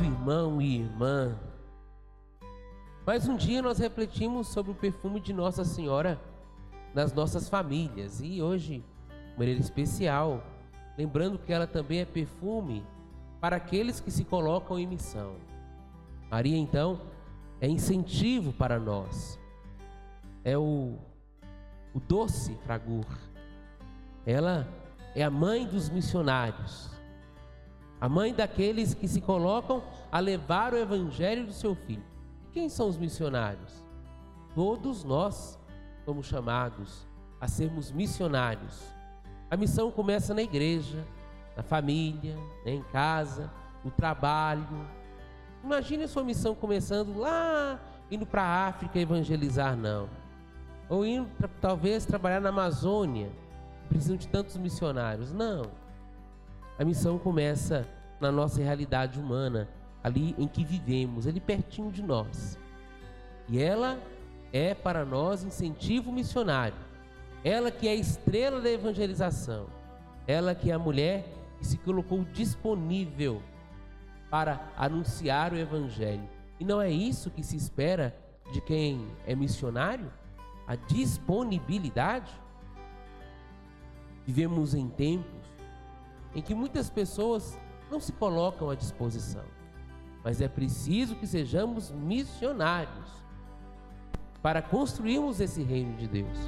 Amado irmão e irmã, mais um dia nós refletimos sobre o perfume de Nossa Senhora nas nossas famílias. E hoje, de maneira especial, lembrando que ela também é perfume para aqueles que se colocam em missão. Maria, então, é incentivo para nós, é o, o doce fragor, ela é a mãe dos missionários, a mãe daqueles que se colocam a levar o evangelho do seu filho. Quem são os missionários? Todos nós somos chamados a sermos missionários. A missão começa na igreja, na família, né, em casa, no trabalho. Imagine a sua missão começando lá, indo para a África evangelizar, não. Ou indo, talvez, trabalhar na Amazônia, precisam de tantos missionários. Não. A missão começa na nossa realidade humana, ali em que vivemos, ali pertinho de nós. E ela é para nós incentivo missionário. Ela que é a estrela da evangelização. Ela que é a mulher que se colocou disponível para anunciar o evangelho. E não é isso que se espera de quem é missionário? A disponibilidade? Vivemos em tempos em que muitas pessoas não se colocam à disposição, mas é preciso que sejamos missionários para construirmos esse reino de Deus.